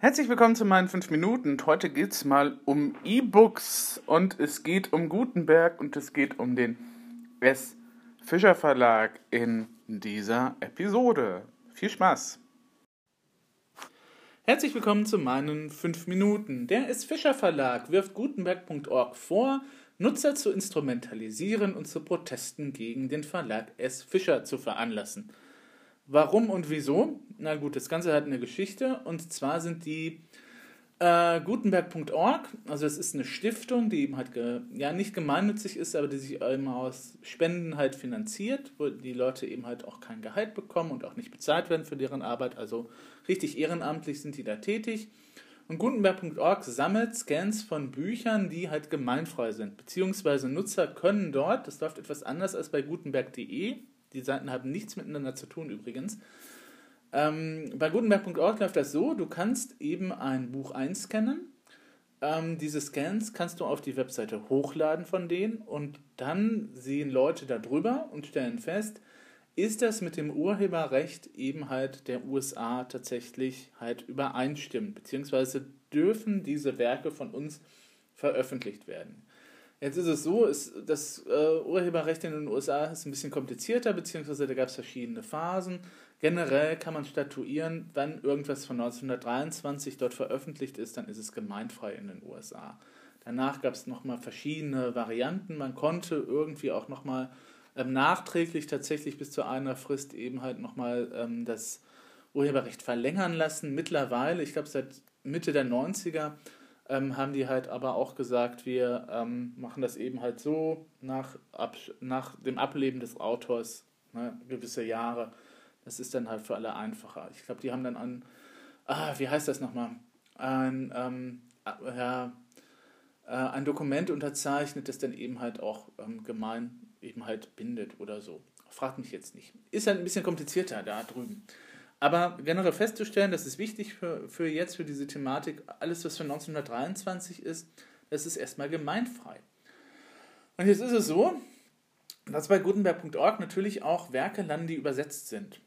Herzlich willkommen zu meinen 5 Minuten. Und heute geht es mal um E-Books und es geht um Gutenberg und es geht um den S. Fischer Verlag in dieser Episode. Viel Spaß! Herzlich willkommen zu meinen 5 Minuten. Der S. Fischer Verlag wirft Gutenberg.org vor, Nutzer zu instrumentalisieren und zu Protesten gegen den Verlag S. Fischer zu veranlassen. Warum und wieso? Na gut, das Ganze hat eine Geschichte und zwar sind die äh, Gutenberg.org, also es ist eine Stiftung, die eben halt ge, ja nicht gemeinnützig ist, aber die sich eben aus Spenden halt finanziert, wo die Leute eben halt auch kein Gehalt bekommen und auch nicht bezahlt werden für deren Arbeit, also richtig ehrenamtlich sind die da tätig. Und Gutenberg.org sammelt Scans von Büchern, die halt gemeinfrei sind, beziehungsweise Nutzer können dort, das läuft etwas anders als bei gutenberg.de, die Seiten haben nichts miteinander zu tun übrigens. Ähm, bei gutenberg.org läuft das so, du kannst eben ein Buch einscannen. Ähm, diese Scans kannst du auf die Webseite hochladen von denen und dann sehen Leute da drüber und stellen fest, ist das mit dem Urheberrecht eben halt der USA tatsächlich halt übereinstimmt, beziehungsweise dürfen diese Werke von uns veröffentlicht werden. Jetzt ist es so, ist, das äh, Urheberrecht in den USA ist ein bisschen komplizierter, beziehungsweise da gab es verschiedene Phasen. Generell kann man statuieren, wenn irgendwas von 1923 dort veröffentlicht ist, dann ist es gemeinfrei in den USA. Danach gab es nochmal verschiedene Varianten. Man konnte irgendwie auch nochmal ähm, nachträglich tatsächlich bis zu einer Frist eben halt nochmal ähm, das Urheberrecht verlängern lassen. Mittlerweile, ich glaube seit Mitte der 90er, ähm, haben die halt aber auch gesagt, wir ähm, machen das eben halt so nach, ab, nach dem Ableben des Autors, ne, gewisse Jahre. Das ist dann halt für alle einfacher. Ich glaube, die haben dann an, ah, wie heißt das nochmal? Ein, ähm, ja, äh, ein Dokument unterzeichnet, das dann eben halt auch ähm, gemein eben halt bindet oder so. Fragt mich jetzt nicht. Ist halt ein bisschen komplizierter da drüben. Aber generell festzustellen, das ist wichtig für, für jetzt, für diese Thematik, alles, was für 1923 ist, das ist erstmal gemeinfrei. Und jetzt ist es so, dass bei Gutenberg.org natürlich auch Werke landen, die übersetzt sind.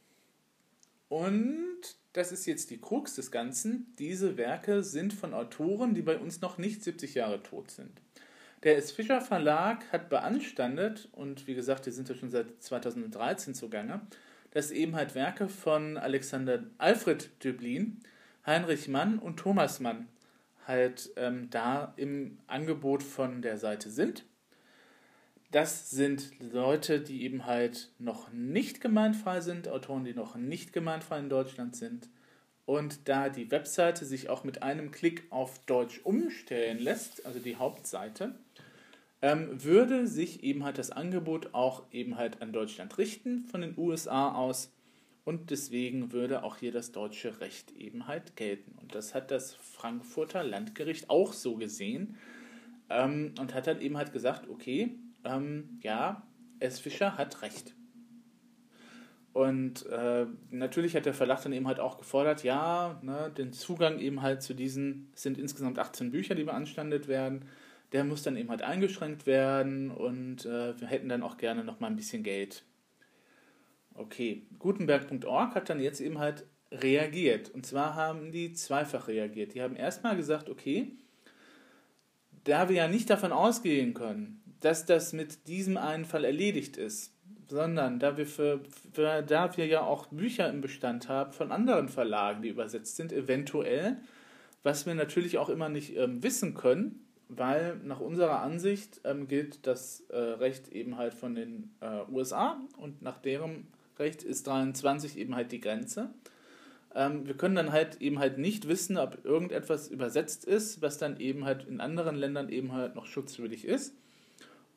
Und das ist jetzt die Krux des Ganzen. Diese Werke sind von Autoren, die bei uns noch nicht 70 Jahre tot sind. Der S. Fischer Verlag hat beanstandet, und wie gesagt, die sind ja schon seit 2013 zugange, dass eben halt Werke von Alexander Alfred Döblin, Heinrich Mann und Thomas Mann halt ähm, da im Angebot von der Seite sind. Das sind Leute, die eben halt noch nicht gemeinfrei sind, Autoren, die noch nicht gemeinfrei in Deutschland sind. Und da die Webseite sich auch mit einem Klick auf Deutsch umstellen lässt, also die Hauptseite, ähm, würde sich eben halt das Angebot auch eben halt an Deutschland richten von den USA aus und deswegen würde auch hier das deutsche Recht eben halt gelten. Und das hat das Frankfurter Landgericht auch so gesehen ähm, und hat dann eben halt gesagt, okay, ähm, ja, S. Fischer hat recht. Und äh, natürlich hat der Verlag dann eben halt auch gefordert, ja, ne, den Zugang eben halt zu diesen, es sind insgesamt 18 Bücher, die beanstandet werden, der muss dann eben halt eingeschränkt werden und äh, wir hätten dann auch gerne noch mal ein bisschen Geld. Okay, Gutenberg.org hat dann jetzt eben halt reagiert. Und zwar haben die zweifach reagiert. Die haben erstmal gesagt, okay, da wir ja nicht davon ausgehen können, dass das mit diesem einen Fall erledigt ist, sondern da wir, für, für, da wir ja auch Bücher im Bestand haben von anderen Verlagen, die übersetzt sind, eventuell, was wir natürlich auch immer nicht ähm, wissen können, weil nach unserer Ansicht ähm, gilt das äh, Recht eben halt von den äh, USA und nach deren Recht ist 23 eben halt die Grenze. Ähm, wir können dann halt eben halt nicht wissen, ob irgendetwas übersetzt ist, was dann eben halt in anderen Ländern eben halt noch schutzwürdig ist.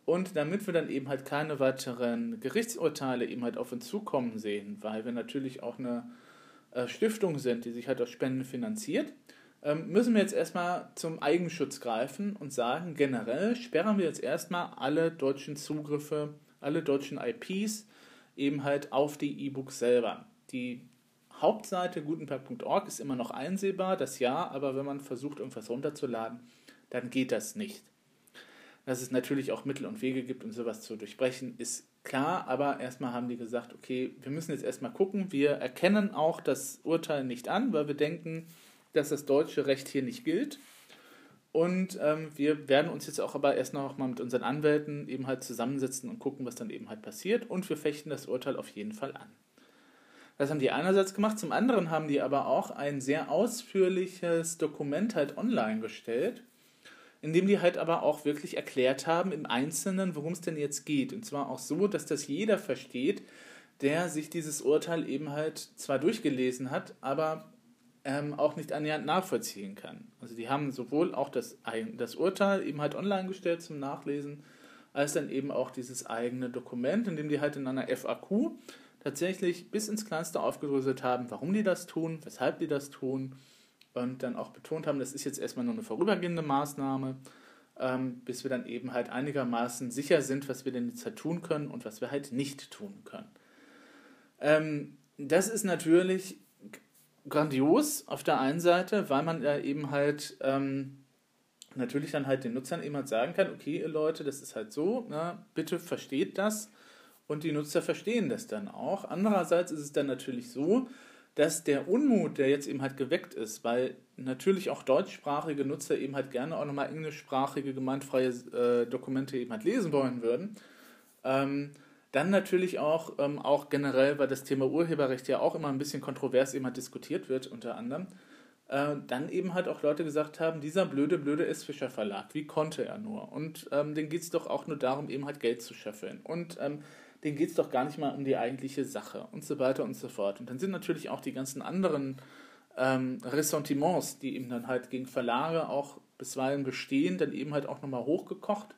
Und damit wir dann eben halt keine weiteren Gerichtsurteile eben halt auf uns zukommen sehen, weil wir natürlich auch eine äh, Stiftung sind, die sich halt aus Spenden finanziert, ähm, müssen wir jetzt erstmal zum Eigenschutz greifen und sagen, generell sperren wir jetzt erstmal alle deutschen Zugriffe, alle deutschen IPs eben halt auf die E-Books selber. Die Hauptseite gutenberg.org ist immer noch einsehbar, das ja, aber wenn man versucht, irgendwas runterzuladen, dann geht das nicht. Dass es natürlich auch Mittel und Wege gibt, um sowas zu durchbrechen, ist klar, aber erstmal haben die gesagt, okay, wir müssen jetzt erstmal gucken, wir erkennen auch das Urteil nicht an, weil wir denken, dass das deutsche Recht hier nicht gilt. Und ähm, wir werden uns jetzt auch aber erst noch mal mit unseren Anwälten eben halt zusammensetzen und gucken, was dann eben halt passiert. Und wir fechten das Urteil auf jeden Fall an. Das haben die einerseits gemacht, zum anderen haben die aber auch ein sehr ausführliches Dokument halt online gestellt, in dem die halt aber auch wirklich erklärt haben im Einzelnen, worum es denn jetzt geht. Und zwar auch so, dass das jeder versteht, der sich dieses Urteil eben halt zwar durchgelesen hat, aber ähm, auch nicht annähernd nachvollziehen kann. Also die haben sowohl auch das, das Urteil eben halt online gestellt zum Nachlesen, als dann eben auch dieses eigene Dokument, in dem die halt in einer FAQ tatsächlich bis ins Kleinste aufgedröselt haben, warum die das tun, weshalb die das tun und dann auch betont haben, das ist jetzt erstmal nur eine vorübergehende Maßnahme, ähm, bis wir dann eben halt einigermaßen sicher sind, was wir denn jetzt halt tun können und was wir halt nicht tun können. Ähm, das ist natürlich grandios auf der einen Seite, weil man ja eben halt ähm, natürlich dann halt den Nutzern eben halt sagen kann, okay, ihr Leute, das ist halt so, na, ne, bitte versteht das und die Nutzer verstehen das dann auch. Andererseits ist es dann natürlich so, dass der Unmut, der jetzt eben halt geweckt ist, weil natürlich auch deutschsprachige Nutzer eben halt gerne auch nochmal englischsprachige gemeinfreie äh, Dokumente eben halt lesen wollen würden, ähm, dann natürlich auch, ähm, auch generell, weil das Thema Urheberrecht ja auch immer ein bisschen kontrovers eben halt diskutiert wird, unter anderem, äh, dann eben halt auch Leute gesagt haben, dieser blöde, blöde S. Fischer Verlag, wie konnte er nur? Und ähm, denen geht es doch auch nur darum, eben halt Geld zu scheffeln. Und ähm, denen geht es doch gar nicht mal um die eigentliche Sache und so weiter und so fort. Und dann sind natürlich auch die ganzen anderen ähm, Ressentiments, die eben dann halt gegen Verlage auch bisweilen bestehen, dann eben halt auch nochmal hochgekocht.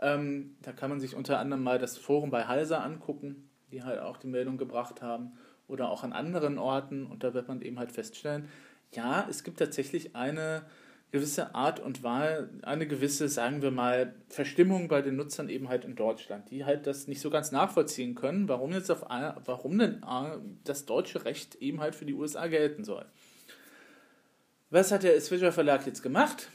Ähm, da kann man sich unter anderem mal das Forum bei Halser angucken, die halt auch die Meldung gebracht haben, oder auch an anderen Orten. Und da wird man eben halt feststellen, ja, es gibt tatsächlich eine gewisse Art und Wahl, eine gewisse, sagen wir mal, Verstimmung bei den Nutzern eben halt in Deutschland, die halt das nicht so ganz nachvollziehen können, warum jetzt auf warum denn äh, das deutsche Recht eben halt für die USA gelten soll. Was hat der S. Fischer Verlag jetzt gemacht?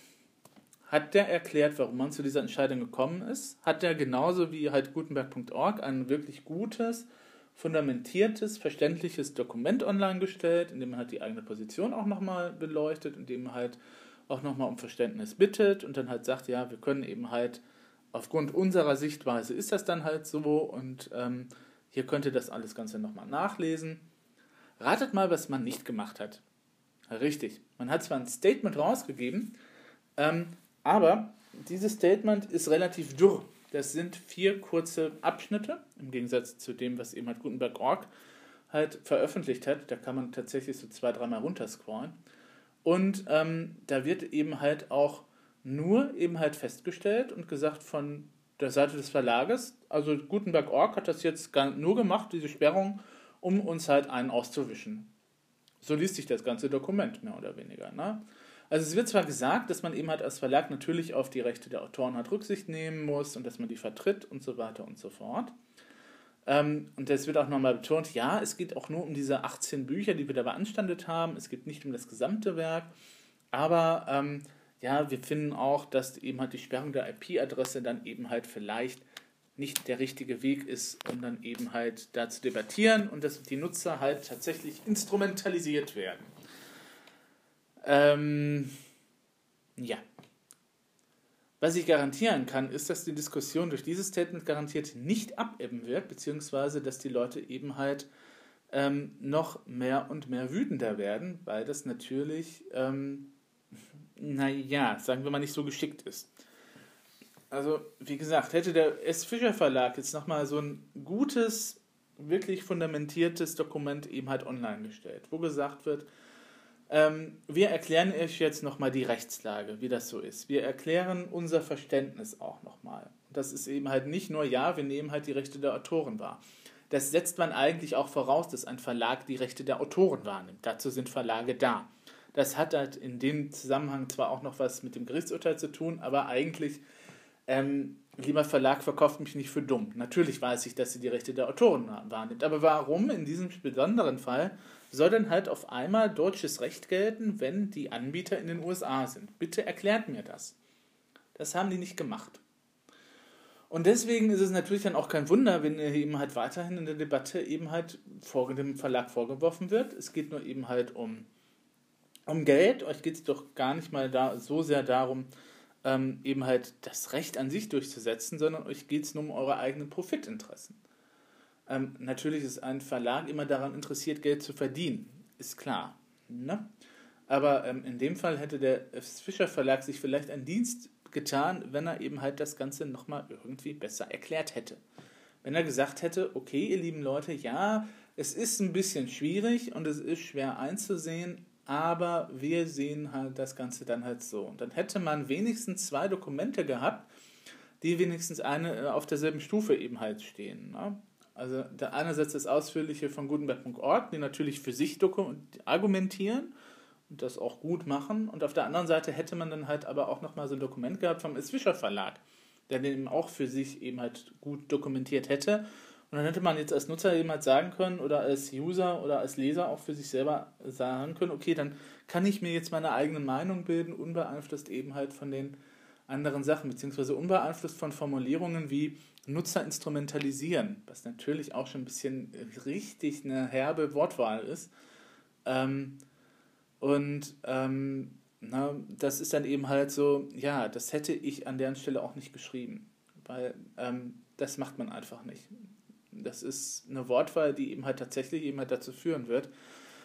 Hat der erklärt, warum man zu dieser Entscheidung gekommen ist? Hat der genauso wie halt Gutenberg.org ein wirklich gutes, fundamentiertes, verständliches Dokument online gestellt, in dem man halt die eigene Position auch nochmal beleuchtet, in dem halt auch nochmal um Verständnis bittet und dann halt sagt, ja, wir können eben halt aufgrund unserer Sichtweise ist das dann halt so und ähm, hier könnt ihr das alles Ganze nochmal nachlesen. Ratet mal, was man nicht gemacht hat. Richtig, man hat zwar ein Statement rausgegeben, ähm, aber dieses Statement ist relativ dürr. Das sind vier kurze Abschnitte, im Gegensatz zu dem, was eben halt Gutenberg.org halt veröffentlicht hat. Da kann man tatsächlich so zwei, dreimal runterscrollen. Und ähm, da wird eben halt auch nur eben halt festgestellt und gesagt von der Seite des Verlages, also Gutenberg.org hat das jetzt nur gemacht, diese Sperrung, um uns halt einen auszuwischen. So liest sich das ganze Dokument mehr oder weniger. Ne? Also es wird zwar gesagt, dass man eben halt als Verlag natürlich auf die Rechte der Autoren halt Rücksicht nehmen muss und dass man die vertritt und so weiter und so fort. Ähm, und es wird auch nochmal betont, ja, es geht auch nur um diese 18 Bücher, die wir da beanstandet haben. Es geht nicht um das gesamte Werk. Aber ähm, ja, wir finden auch, dass eben halt die Sperrung der IP-Adresse dann eben halt vielleicht nicht der richtige Weg ist, um dann eben halt da zu debattieren und dass die Nutzer halt tatsächlich instrumentalisiert werden. Ähm, ja, was ich garantieren kann, ist, dass die Diskussion durch dieses Statement garantiert nicht abebben wird, beziehungsweise dass die Leute eben halt ähm, noch mehr und mehr wütender werden, weil das natürlich, ähm, naja, sagen wir mal, nicht so geschickt ist. Also, wie gesagt, hätte der S. Fischer Verlag jetzt nochmal so ein gutes, wirklich fundamentiertes Dokument eben halt online gestellt, wo gesagt wird, ähm, wir erklären euch jetzt nochmal die Rechtslage, wie das so ist. Wir erklären unser Verständnis auch nochmal. Das ist eben halt nicht nur, ja, wir nehmen halt die Rechte der Autoren wahr. Das setzt man eigentlich auch voraus, dass ein Verlag die Rechte der Autoren wahrnimmt. Dazu sind Verlage da. Das hat halt in dem Zusammenhang zwar auch noch was mit dem Gerichtsurteil zu tun, aber eigentlich, ähm, lieber Verlag, verkauft mich nicht für dumm. Natürlich weiß ich, dass sie die Rechte der Autoren wahrnimmt. Aber warum in diesem besonderen Fall soll dann halt auf einmal deutsches Recht gelten, wenn die Anbieter in den USA sind. Bitte erklärt mir das. Das haben die nicht gemacht. Und deswegen ist es natürlich dann auch kein Wunder, wenn eben halt weiterhin in der Debatte eben halt vor dem Verlag vorgeworfen wird. Es geht nur eben halt um um Geld, euch geht es doch gar nicht mal da, so sehr darum, ähm, eben halt das Recht an sich durchzusetzen, sondern euch geht es nur um eure eigenen Profitinteressen. Ähm, natürlich ist ein Verlag immer daran interessiert, Geld zu verdienen, ist klar. Ne? Aber ähm, in dem Fall hätte der Fischer Verlag sich vielleicht einen Dienst getan, wenn er eben halt das Ganze nochmal irgendwie besser erklärt hätte. Wenn er gesagt hätte, okay, ihr lieben Leute, ja, es ist ein bisschen schwierig und es ist schwer einzusehen, aber wir sehen halt das Ganze dann halt so. Und dann hätte man wenigstens zwei Dokumente gehabt, die wenigstens eine äh, auf derselben Stufe eben halt stehen. Ne? Also der einerseits das Ausführliche von Gutenberg.org, die natürlich für sich argumentieren und das auch gut machen. Und auf der anderen Seite hätte man dann halt aber auch nochmal so ein Dokument gehabt vom. Fischer Verlag, der den eben auch für sich eben halt gut dokumentiert hätte und dann hätte man jetzt als Nutzer eben halt sagen können oder als User oder als Leser auch für sich selber sagen können, okay, dann kann ich mir jetzt meine eigene Meinung bilden, unbeeinflusst eben halt von den anderen Sachen, beziehungsweise unbeeinflusst von Formulierungen wie Nutzer instrumentalisieren, was natürlich auch schon ein bisschen richtig eine herbe Wortwahl ist. Ähm, und ähm, na, das ist dann eben halt so, ja, das hätte ich an deren Stelle auch nicht geschrieben, weil ähm, das macht man einfach nicht. Das ist eine Wortwahl, die eben halt tatsächlich eben halt dazu führen wird,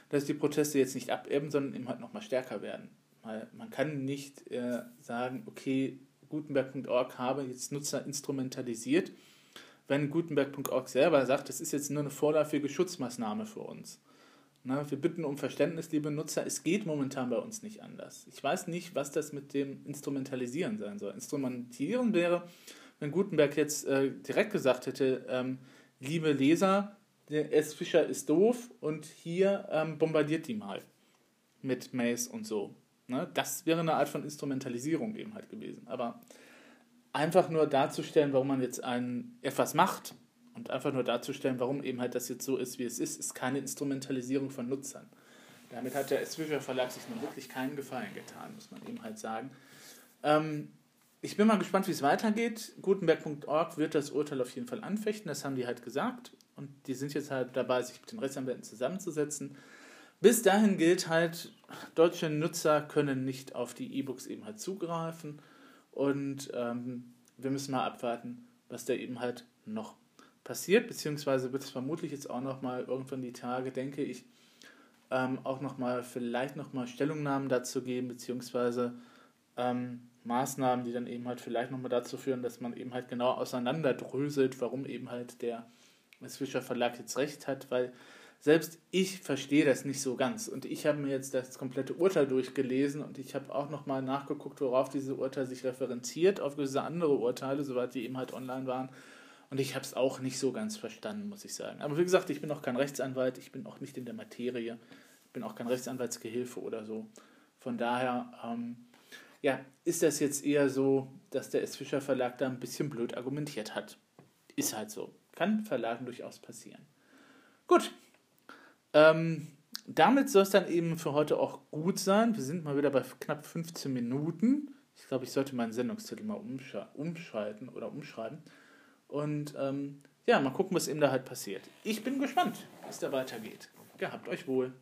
dass die Proteste jetzt nicht abebben, sondern eben halt nochmal stärker werden. Weil man kann nicht äh, sagen, okay, Gutenberg.org habe jetzt Nutzer instrumentalisiert, wenn Gutenberg.org selber sagt, das ist jetzt nur eine vorläufige Schutzmaßnahme für uns. Na, wir bitten um Verständnis, liebe Nutzer, es geht momentan bei uns nicht anders. Ich weiß nicht, was das mit dem Instrumentalisieren sein soll. Instrumentalieren wäre, wenn Gutenberg jetzt äh, direkt gesagt hätte, ähm, liebe Leser, der S. Fischer ist doof und hier ähm, bombardiert die mal mit Maze und so. Ne? Das wäre eine Art von Instrumentalisierung eben halt gewesen. Aber einfach nur darzustellen, warum man jetzt ein, etwas macht und einfach nur darzustellen, warum eben halt das jetzt so ist, wie es ist, ist keine Instrumentalisierung von Nutzern. Damit hat der S. Verlag sich nun wirklich keinen Gefallen getan, muss man eben halt sagen. Ähm, ich bin mal gespannt, wie es weitergeht. Gutenberg.org wird das Urteil auf jeden Fall anfechten, das haben die halt gesagt. Und die sind jetzt halt dabei, sich mit den Rechtsanwälten zusammenzusetzen. Bis dahin gilt halt, deutsche Nutzer können nicht auf die E-Books eben halt zugreifen. Und ähm, wir müssen mal abwarten, was da eben halt noch passiert. Beziehungsweise wird es vermutlich jetzt auch noch mal irgendwann die Tage, denke ich, ähm, auch noch mal vielleicht noch mal Stellungnahmen dazu geben, beziehungsweise ähm, Maßnahmen, die dann eben halt vielleicht nochmal dazu führen, dass man eben halt genau auseinanderdröselt, warum eben halt der Fischer Verlag jetzt recht hat, weil selbst ich verstehe das nicht so ganz. Und ich habe mir jetzt das komplette Urteil durchgelesen und ich habe auch nochmal nachgeguckt, worauf diese Urteil sich referenziert, auf gewisse andere Urteile, soweit die eben halt online waren. Und ich habe es auch nicht so ganz verstanden, muss ich sagen. Aber wie gesagt, ich bin auch kein Rechtsanwalt, ich bin auch nicht in der Materie, ich bin auch kein Rechtsanwaltsgehilfe oder so. Von daher, ähm, ja, ist das jetzt eher so, dass der S. Fischer Verlag da ein bisschen blöd argumentiert hat. Ist halt so. Kann Verlagen durchaus passieren. Gut. Ähm, damit soll es dann eben für heute auch gut sein. Wir sind mal wieder bei knapp 15 Minuten. Ich glaube, ich sollte meinen Sendungstitel mal umschalten oder umschreiben. Und ähm, ja, mal gucken, was eben da halt passiert. Ich bin gespannt, es da weitergeht. Gehabt euch wohl.